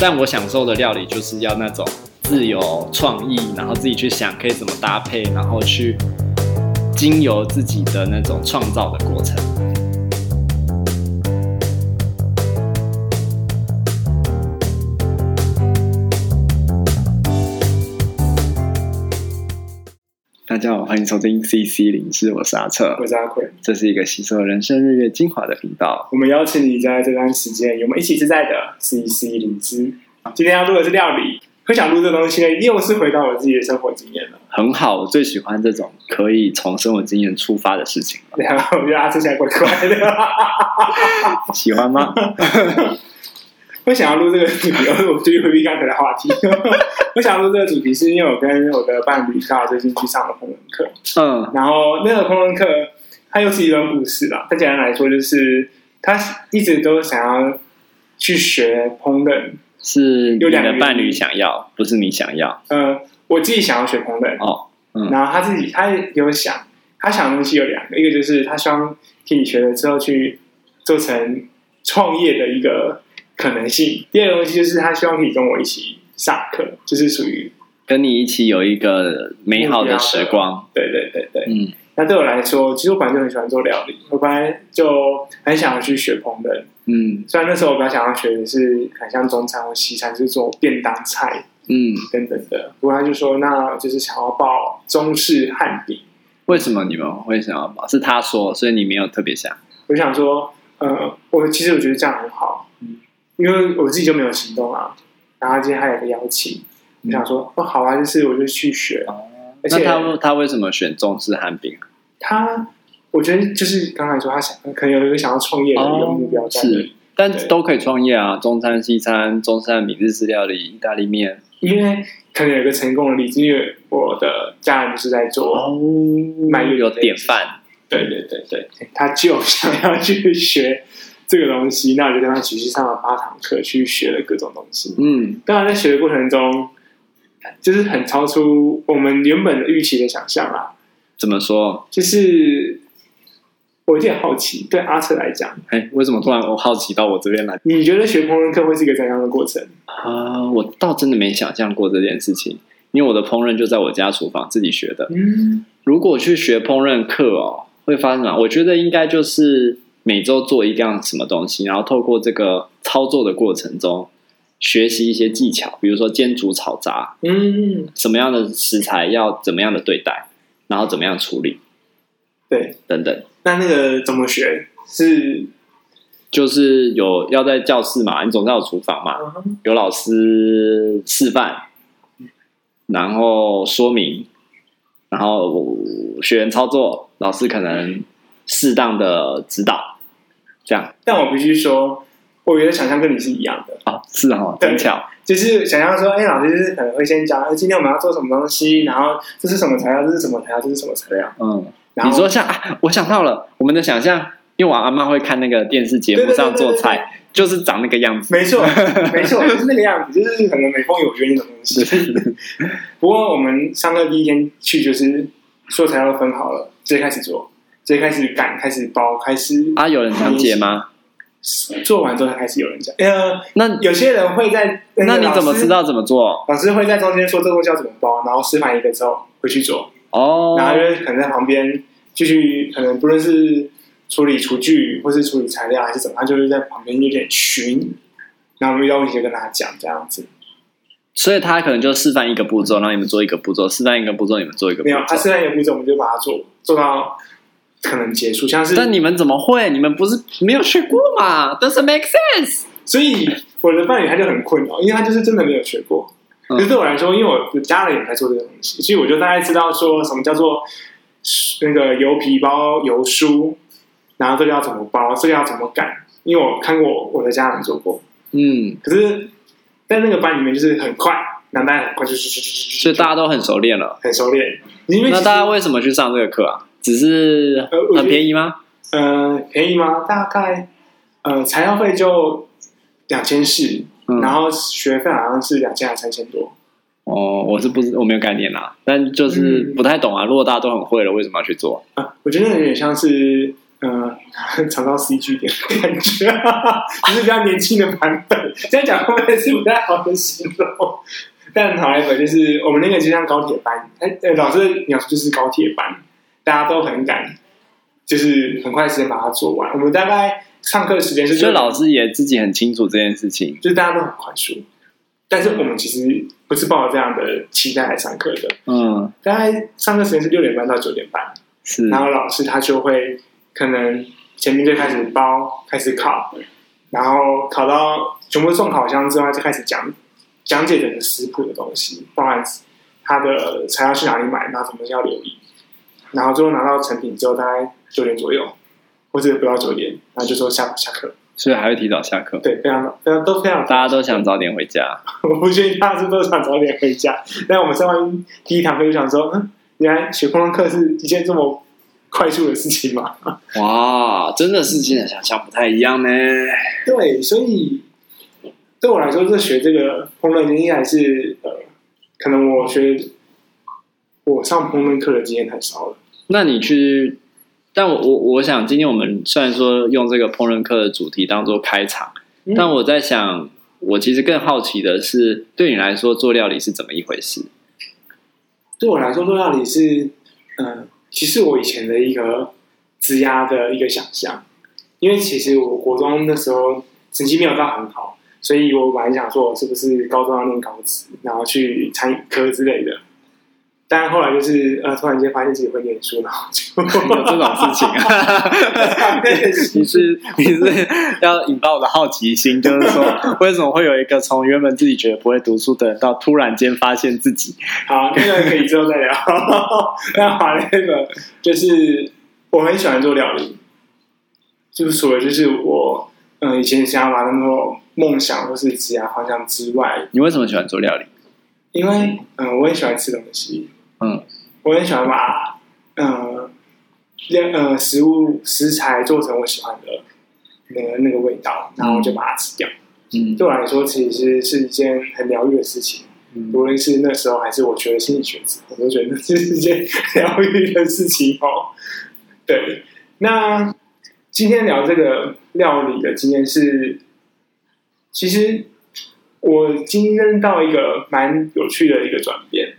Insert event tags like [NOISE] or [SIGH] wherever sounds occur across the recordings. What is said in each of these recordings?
但我享受的料理就是要那种自由创意，然后自己去想可以怎么搭配，然后去经由自己的那种创造的过程。大家好，欢迎收听 CC 灵知，我是阿策，我是阿奎，这是一个吸收人生日月精华的频道。我们邀请你在这段时间与我们一起自在的 CC 灵知。今天要录的是料理，会想录这东西呢，又是回到我自己的生活经验了。很好，我最喜欢这种可以从生活经验出发的事情。[LAUGHS] 然后我觉得阿策现在怪怪的，[LAUGHS] 喜欢吗？[LAUGHS] 我想要录这个主题，[LAUGHS] 我最近回避刚才的话题。[LAUGHS] 我想要录这个主题，是因为我跟我的伴侣刚好最近去上了烹饪课。嗯，然后那个烹饪课，它又是一段故事啦。它简单来说，就是他一直都想要去学烹饪，是有两个伴侣想要，不是你想要。呃，我自己想要学烹饪哦。嗯，然后他自己他有想，他想的东西有两个，一个就是他希望可以学了之后去做成创业的一个。可能性。第二个东西就是他希望可以跟我一起上课，就是属于跟你一起有一个美好的时光。对对对对，嗯。那对我来说，其实我本来就很喜欢做料理，我本来就很想要去学烹饪。嗯。虽然那时候我比较想要学的是很像中餐或西餐，就是做便当菜，嗯，等等的。不过他就说，那就是想要报中式汉饼。为什么你们会想要报？是他说，所以你没有特别想。我想说，呃，我其实我觉得这样很好。因为我自己就没有行动啊，然后今天还有一个邀请，我想说哦，好啊，就是我就去学。哦、而且那他他为什么选中式汉饼？他我觉得就是刚才说他想可能有一个想要创业的一个目标在、哦，是，但都可以创业啊，中餐、西餐、中餐、米、日式料理、意大利面。因为可能有一个成功的例子，因为我的家人就是在做哦，卖有典范。对对对对，他就想要去学。这个东西，那我就跟他一起去上了八堂课，去学了各种东西。嗯，当然在学的过程中，就是很超出我们原本的预期的想象啦。怎么说？就是我有点好奇，对阿彻来讲，哎，为什么突然我好奇到我这边来？你觉得学烹饪课会是一个怎样的过程？啊、呃，我倒真的没想象过这件事情，因为我的烹饪就在我家厨房自己学的。嗯，如果去学烹饪课哦，会发生什么？我觉得应该就是。每周做一样什么东西，然后透过这个操作的过程中，学习一些技巧，比如说煎煮炒炸，嗯，什么样的食材要怎么样的对待，然后怎么样处理，对，等等。那那个怎么学？是就是有要在教室嘛，你总是要有厨房嘛，有老师示范，然后说明，然后学员操作，老师可能适当的指导。这样，但我必须说，我觉得想象跟你是一样的。啊，是啊，很巧，就是想象说，哎，老师就是可能会先讲，今天我们要做什么东西，然后这是什么材料，这是什么材料，这是什么材料，嗯，然后你说像啊，我想到了，我们的想象，因为我阿妈会看那个电视节目上做菜，就是长那个样子，没错，[LAUGHS] 没错，就是那个样子，就是可能美风有约那种东西。不过我们上课第一天去，就是所有材料都分好了，直接开始做。直接开始擀，开始包，开始啊！有人讲解吗？做完之后才开始有人讲。呃，那有些人会在，那你怎么知道怎么做？老师会在中间说这个东西要怎么包，然后示范一个之后回去做。哦，然后就可能在旁边继续，可能不论是处理厨具，或是处理材料，还是怎么，他就是在旁边有点巡，然后遇到问题就跟他讲这样子。所以他可能就示范一个步骤，让你们做一个步骤；示范一个步骤，你们做一个步骤。没有，他示范一个步骤，我们就把它做做到。可能结束，像是但你们怎么会？你们不是没有学过嘛？Doesn't make sense。所以我的伴侣他就很困扰，因为他就是真的没有学过。嗯、可是对我来说，因为我家人也在做这个东西，所以我就大概知道说什么叫做那个油皮包油酥，然后这个要怎么包，这个要怎么擀，因为我看过我的家人做过。嗯，可是在那个班里面就是很快，那大家很快就就就就就，所以大家都很熟练了，很熟练。那大家为什么去上这个课啊？只是很便宜吗？呃，便宜吗？大概呃，材料费就两千四，然后学费好像是两千还三千多。哦，我是不是我没有概念啦，但就是不太懂啊。如果大家都很会了，为什么要去做？啊，我觉得有点像是嗯，[LAUGHS] 尝到 CG 点的感觉，[LAUGHS] 只是比较年轻的版本。这样讲后面是不太好的形容，[LAUGHS] 但好来一就是我们那个就像高铁班，哎，老师的描述就是高铁班，大家都很赶，就是很快时间把它做完。我们大概上课时间是，就老师也自己很清楚这件事情，就是大家都很快速。但是我们其实不是抱着这样的期待来上课的，嗯，大概上课时间是六点半到九点半，是，然后老师他就会。可能前面就开始包，开始烤，然后烤到全部送烤箱之后，就开始讲讲解整个食谱的东西，包含他的材料去哪里买，然后什么要留意，然后最后拿到成品之后，大概九点左右，或者不到九点，然后就说下下课，所以还会提早下课。对，非常非常都非常，大家都想早点回家。[LAUGHS] 我不确定大家都想早点回家，但我们上完第一堂课就想说，嗯，原来学烹饪课是一件这么。快速的事情嘛？[LAUGHS] 哇，真的是现在想象不太一样呢。对，所以对我来说，这学这个烹饪经验还是呃，可能我学我上烹饪课的经验太少了。那你去，但我我我想，今天我们虽然说用这个烹饪课的主题当做开场，嗯，但我在想，我其实更好奇的是，对你来说做料理是怎么一回事？对我来说，做料理是嗯。呃其实我以前的一个职压的一个想象，因为其实我国中那时候成绩没有到很好，所以我本来想说，我是不是高中要念高职，然后去餐饮科之类的。但后来就是呃，突然间发现自己会念书，然后就 [LAUGHS] 有这种事情 [LAUGHS] 啊。你是你是要引爆我的好奇心，就是说 [LAUGHS] 为什么会有一个从原本自己觉得不会读书的人，到突然间发现自己？好，那个可以之后再聊。那好，那个就是我很喜欢做料理，就是除了就是我嗯、呃、以前想要把那种梦想或是职业方向之外，你为什么喜欢做料理？因为嗯、呃，我也喜欢吃东西。嗯，我很喜欢把呃，呃食物食材做成我喜欢的那个那个味道，然后就把它吃掉。嗯，对我来说，其实是是一件很疗愈的事情。嗯，无论是那时候还是我学了心理学之后，我都觉得这是一件疗愈的事情哦。对，那今天聊这个料理的经验是，其实我经历到一个蛮有趣的一个转变。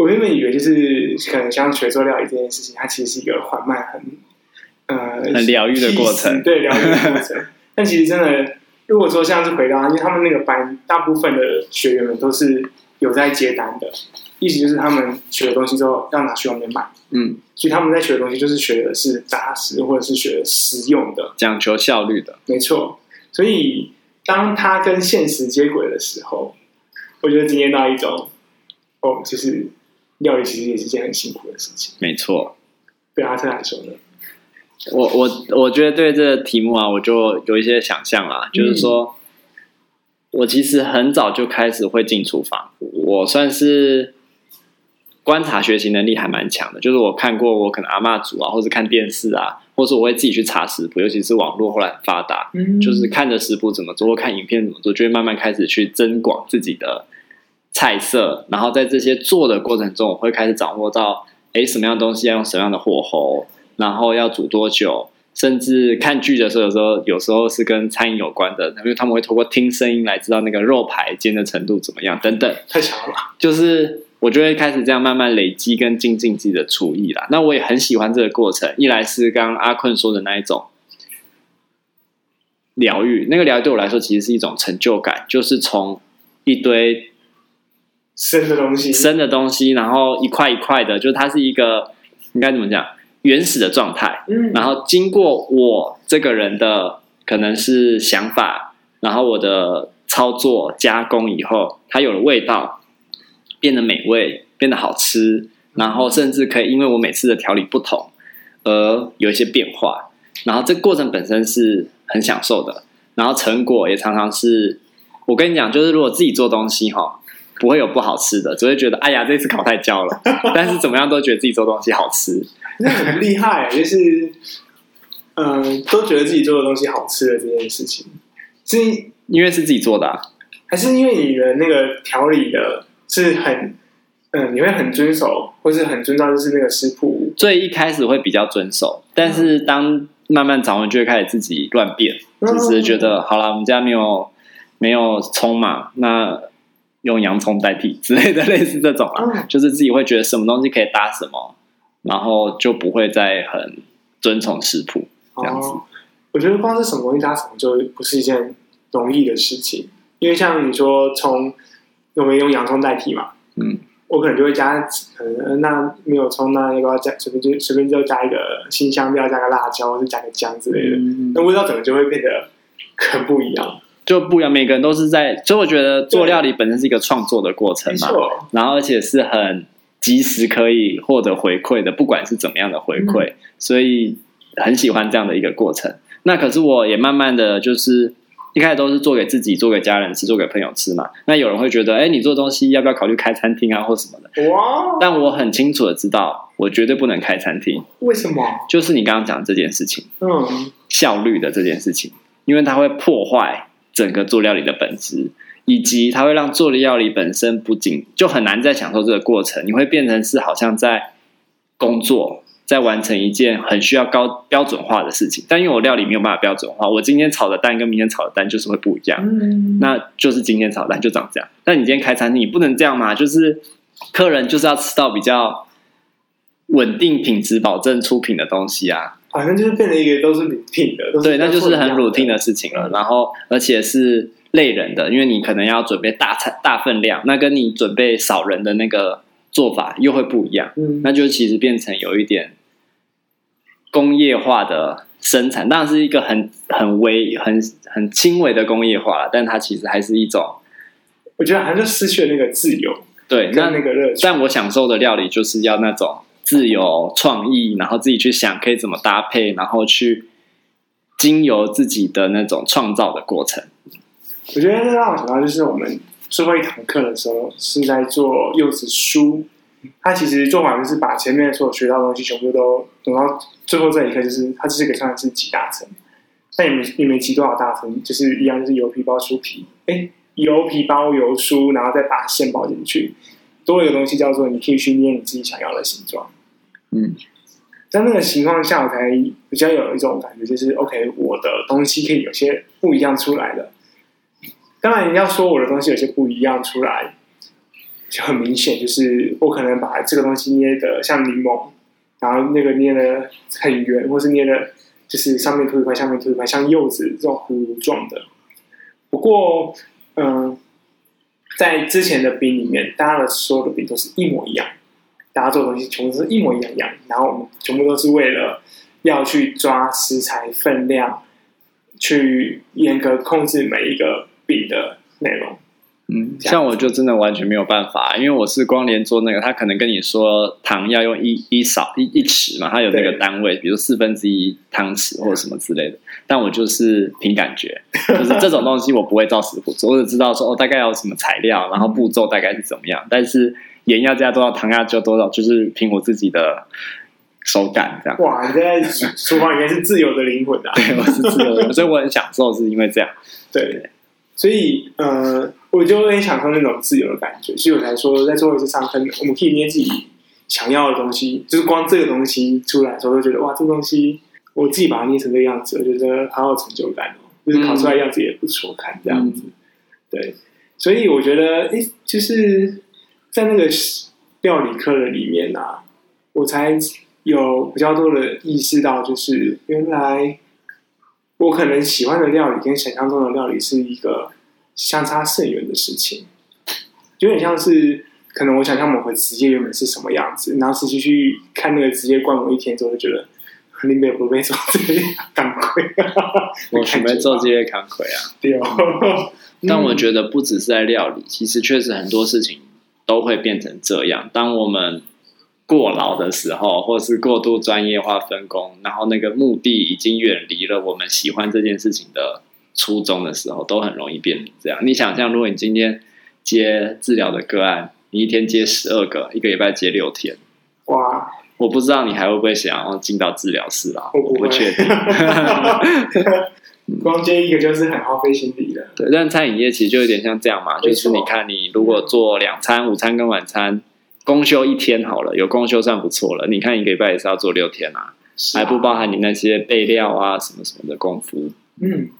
我原本以为就是可能像学做料理这件事情，它其实是一个缓慢、很呃很疗愈的过程，对疗愈的过程。但其实真的，如果说像是回到，因为他们那个班大部分的学员们都是有在接单的，意思就是他们学的东西之后要拿去外面卖，嗯，所以他们在学的东西就是学的是扎实或者是学的实用的，讲求效率的，没错。所以当他跟现实接轨的时候，我觉得经验到一种哦，就是。料理其实也是件很辛苦的事情，没错。对阿特来说呢，我我我觉得对这个题目啊，我就有一些想象啦，嗯、就是说，我其实很早就开始会进厨房，我算是观察学习能力还蛮强的。就是我看过我可能阿妈煮啊，或者看电视啊，或是我会自己去查食谱，尤其是网络后来很发达，嗯、就是看着食谱怎么做，或看影片怎么做，就会慢慢开始去增广自己的。菜色，然后在这些做的过程中，我会开始掌握到，哎，什么样的东西要用什么样的火候，然后要煮多久，甚至看剧的时候，有时候有时候是跟餐饮有关的，因为他们会透过听声音来知道那个肉排煎的程度怎么样，等等。太强了，就是我就会开始这样慢慢累积跟精进自己的厨艺啦。那我也很喜欢这个过程，一来是刚刚阿坤说的那一种疗愈，那个疗愈对我来说其实是一种成就感，就是从一堆。生的东西，生的东西，然后一块一块的，就是它是一个应该怎么讲，原始的状态。嗯，然后经过我这个人的可能是想法，然后我的操作加工以后，它有了味道，变得美味，变得好吃，然后甚至可以因为我每次的调理不同而有一些变化。然后这个过程本身是很享受的，然后成果也常常是，我跟你讲，就是如果自己做东西哈。不会有不好吃的，只会觉得哎呀，这次烤太焦了。[LAUGHS] 但是怎么样都觉得自己做东西好吃，那很厉害。就是，嗯、呃，都觉得自己做的东西好吃的这件事情，是因为是自己做的，啊，还是因为你的那个调理的是很，嗯、呃，你会很遵守，或是很遵照就是那个食谱？是最一开始会比较遵守，但是当慢慢掌握，就会开始自己乱变，只是觉得好了，我们家没有没有葱嘛，那用洋葱代替之类的，[LAUGHS] 类似这种啊，就是自己会觉得什么东西可以搭什么，然后就不会再很遵从食谱这样子。我觉得光是什么东西搭什么，就不是一件容易的事情，因为像你说葱，有没有用洋葱代替嘛？嗯。我可能就会加，可能那没有葱，那要不要加？随便就随便就加一个新香料，加个辣椒，或者加个姜之类的。嗯、那味道整个就会变得 [LAUGHS] 很不一样，就不一样。每个人都是在，所以我觉得做料理本身是一个创作的过程嘛。然后而且是很及时可以获得回馈的，不管是怎么样的回馈，嗯、所以很喜欢这样的一个过程。那可是我也慢慢的就是。一开始都是做给自己、做给家人吃、做给朋友吃嘛。那有人会觉得，哎，你做东西要不要考虑开餐厅啊，或什么的？哇！但我很清楚的知道，我绝对不能开餐厅。为什么？就是你刚刚讲的这件事情，嗯，效率的这件事情，因为它会破坏整个做料理的本质，以及它会让做的料理本身不仅就很难再享受这个过程，你会变成是好像在工作。在完成一件很需要高标准化的事情，但因为我料理没有办法标准化，我今天炒的蛋跟明天炒的蛋就是会不一样，嗯、那就是今天炒的蛋就长这样。但你今天开餐厅，你不能这样嘛？就是客人就是要吃到比较稳定、品质保证、出品的东西啊。好像就是变成一个都是 routine 的，对，那就是很 routine 的事情了。然后而且是累人的，因为你可能要准备大餐大分量，那跟你准备少人的那个做法又会不一样。嗯，那就其实变成有一点。工业化的生产当然是一个很很微、很很轻微的工业化，但它其实还是一种，我觉得好像就失去了那个自由。对，那那个热情。但我享受的料理就是要那种自由创意，然后自己去想可以怎么搭配，然后去经由自己的那种创造的过程。我觉得这让我想到，就是我们最后一堂课的时候是在做柚子酥。它其实做法就是把前面所有学到的东西全部都等到最后这一刻，就是它就是可以算是几大层，但也没也没挤多少大层，就是一样就是油皮包酥皮，哎，油皮包油酥，然后再把馅包进去，多一个东西叫做你可以去捏你自己想要的形状。嗯，在那个情况下，我才比较有一种感觉，就是 OK，我的东西可以有些不一样出来的。当然，你要说我的东西有些不一样出来。就很明显，就是我可能把这个东西捏的像柠檬，然后那个捏的很圆，或是捏的，就是上面凸一块，下面凸一块，像柚子这种葫芦状的。不过，嗯、在之前的饼里面，大家的所有的饼都是一模一样，大家做的东西全部是一模一样一样，然后我们全部都是为了要去抓食材分量，去严格控制每一个饼的内容。嗯，像我就真的完全没有办法，因为我是光连做那个，他可能跟你说糖要用一一勺一一匙嘛，他有那个单位，比如四分之一汤匙或者什么之类的。但我就是凭感觉，[LAUGHS] 就是这种东西我不会照食谱做，我只知道说哦大概要什么材料，然后步骤大概是怎么样。但是盐要加多少，糖要加多少，就是凭我自己的手感这样。哇，你在厨房里面是自由的灵魂啊！[LAUGHS] 对，我是自由的，所以我很享受，是因为这样。对。所以，呃，我就很享受那种自由的感觉，所以我才说，在最后一次上分，我们可以捏自己想要的东西，就是光这个东西出来的时候，就觉得哇，这个东西我自己把它捏成这个样子，我觉得好有成就感哦，就是烤出来样子也不错看，这样子。嗯、对，所以我觉得，哎，就是在那个料理课的里面啊，我才有比较多的意识到，就是原来。我可能喜欢的料理跟想象中的料理是一个相差甚远的事情，有点像是可能我想象某个职业原本是什么样子，然后实际去看那个职业观摩一天之后，就觉得你没有不被做这些扛亏，我准备做这些扛亏啊。对哦，但我觉得不只是在料理，其实确实很多事情都会变成这样。当我们过劳的时候，或是过度专业化分工，然后那个目的已经远离了我们喜欢这件事情的初中的时候，都很容易变成这样。你想象，如果你今天接治疗的个案，你一天接十二个，一个礼拜接六天，哇！我不知道你还会不会想要进到治疗室啦？我不，确定。[LAUGHS] 光接一个就是很耗费心力的。对，但餐饮业其实就有点像这样嘛，就是你看，你如果做两餐，午餐跟晚餐。公休一天好了，有公休算不错了。你看一个礼拜也是要做六天啊，啊还不包含你那些备料啊什么什么的功夫。嗯，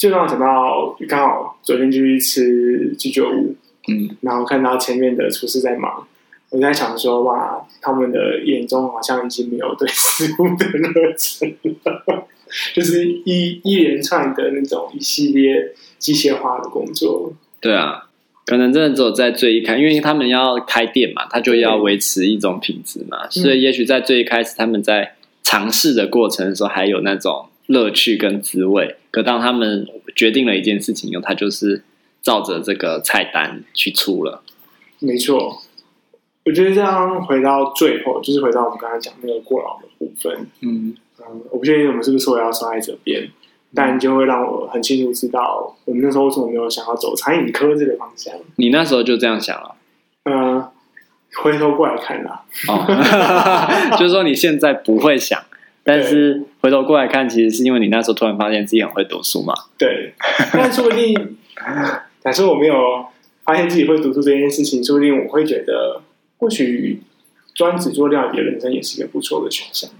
就让我想到刚好昨天就去吃居酒屋，嗯，然后看到前面的厨师在忙，我在想说哇，他们的眼中好像已经没有对食物的热忱了，[LAUGHS] 就是一一连串的那种一系列机械化的工作。对啊。可能真的只有在最一开始，因为他们要开店嘛，他就要维持一种品质嘛，嗯、所以也许在最一开始，他们在尝试的过程的时候，还有那种乐趣跟滋味。可当他们决定了一件事情以后，他就是照着这个菜单去出了。没错，我觉得这样回到最后，就是回到我们刚才讲那个过劳的部分。嗯嗯，我不确定我们是不是说要说在这边。但就会让我很清楚知道，我们那时候为什么没有想要走餐饮科这个方向。你那时候就这样想了？嗯，回头过来看啦。哦，[LAUGHS] 就是说你现在不会想，但是回头过来看，其实是因为你那时候突然发现自己很会读书嘛。对，[LAUGHS] 但说不定，假设我没有发现自己会读书这件事情，说不定我会觉得，或许专职做料理的人生也是一个不错的选项。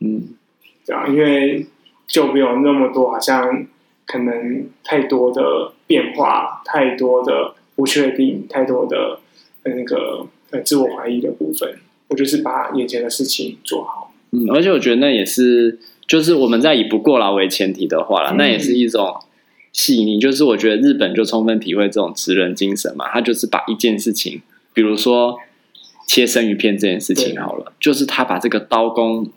嗯，对啊，因为。就没有那么多，好像可能太多的变化，太多的不确定，太多的那个呃自我怀疑的部分。我就是把眼前的事情做好。嗯，而且我觉得那也是，就是我们在以不过劳为前提的话啦，嗯、那也是一种细腻。就是我觉得日本就充分体会这种职人精神嘛，他就是把一件事情，比如说切生鱼片这件事情好了，就是他把这个刀工。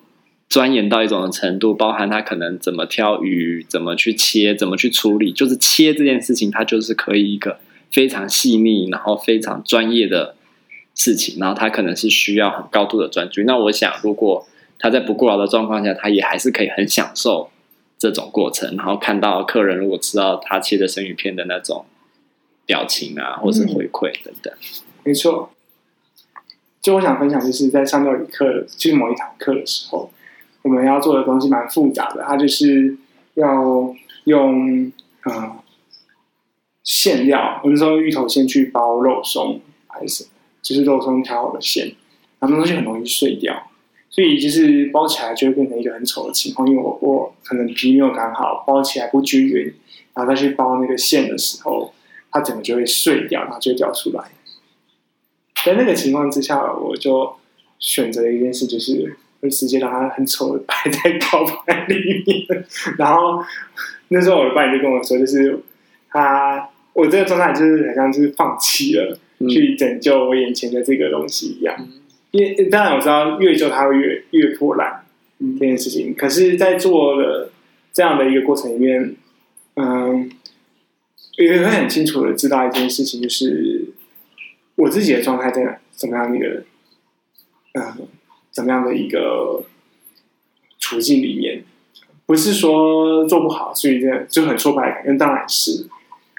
钻研到一种的程度，包含他可能怎么挑鱼，怎么去切，怎么去处理，就是切这件事情，他就是可以一个非常细腻，然后非常专业的事情，然后他可能是需要很高度的专注。那我想，如果他在不过劳的状况下，他也还是可以很享受这种过程，然后看到客人如果吃到他切的生鱼片的那种表情啊，或是回馈等等。嗯，没错。就我想分享，就是在上料理课，就是某一堂课的时候。我们要做的东西蛮复杂的，它就是要用嗯馅料，我们说芋头先去包肉松还是什么，就是肉松调好的馅，然后那东西很容易碎掉，所以就是包起来就会变成一个很丑的情况，因为我我可能皮没有擀好，包起来不均匀，然后再去包那个馅的时候，它整个就会碎掉，然后就会掉出来。在那个情况之下，我就选择了一件事，就是。会直接让它很丑的摆在 [LAUGHS] 烤盘里面，然后那时候我的伴侣就跟我说，就是他我这个状态就是好像就是放弃了去拯救我眼前的这个东西一样。因为当然我知道越久它会越越破烂这件事情，可是，在做了这样的一个过程里面，嗯，也会很清楚的知道一件事情，就是我自己的状态在怎么样一个嗯。怎么样的一个处境里面，不是说做不好，所以这就很挫败感，因当然是，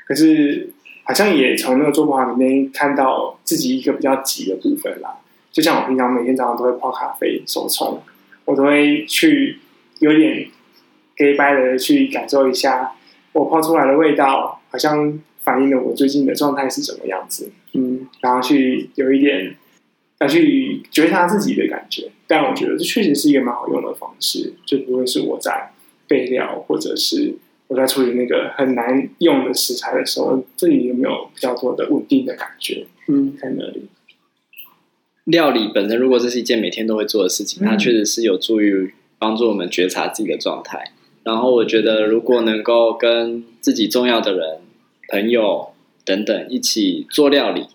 可是好像也从那个做不好里面看到自己一个比较急的部分啦。就像我平常每天早上都会泡咖啡手冲，我都会去有点给白的去感受一下，我泡出来的味道好像反映了我最近的状态是什么样子，嗯，然后去有一点。要去觉察自己的感觉，但我觉得这确实是一个蛮好用的方式，就不会是我在备料，或者是我在处理那个很难用的食材的时候，这里有没有比较多的稳定的感觉？嗯，在那里。料理本身，如果这是一件每天都会做的事情，它确实是有助于帮助我们觉察自己的状态。然后，我觉得如果能够跟自己重要的人、朋友等等一起做料理，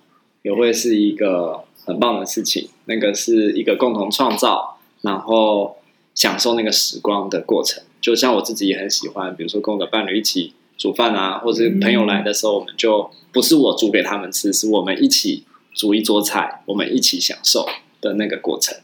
也会是一个。很棒的事情，那个是一个共同创造，然后享受那个时光的过程。就像我自己也很喜欢，比如说跟我的伴侣一起煮饭啊，或者朋友来的时候，我们就不是我煮给他们吃，是我们一起煮一桌菜，我们一起享受的那个过程。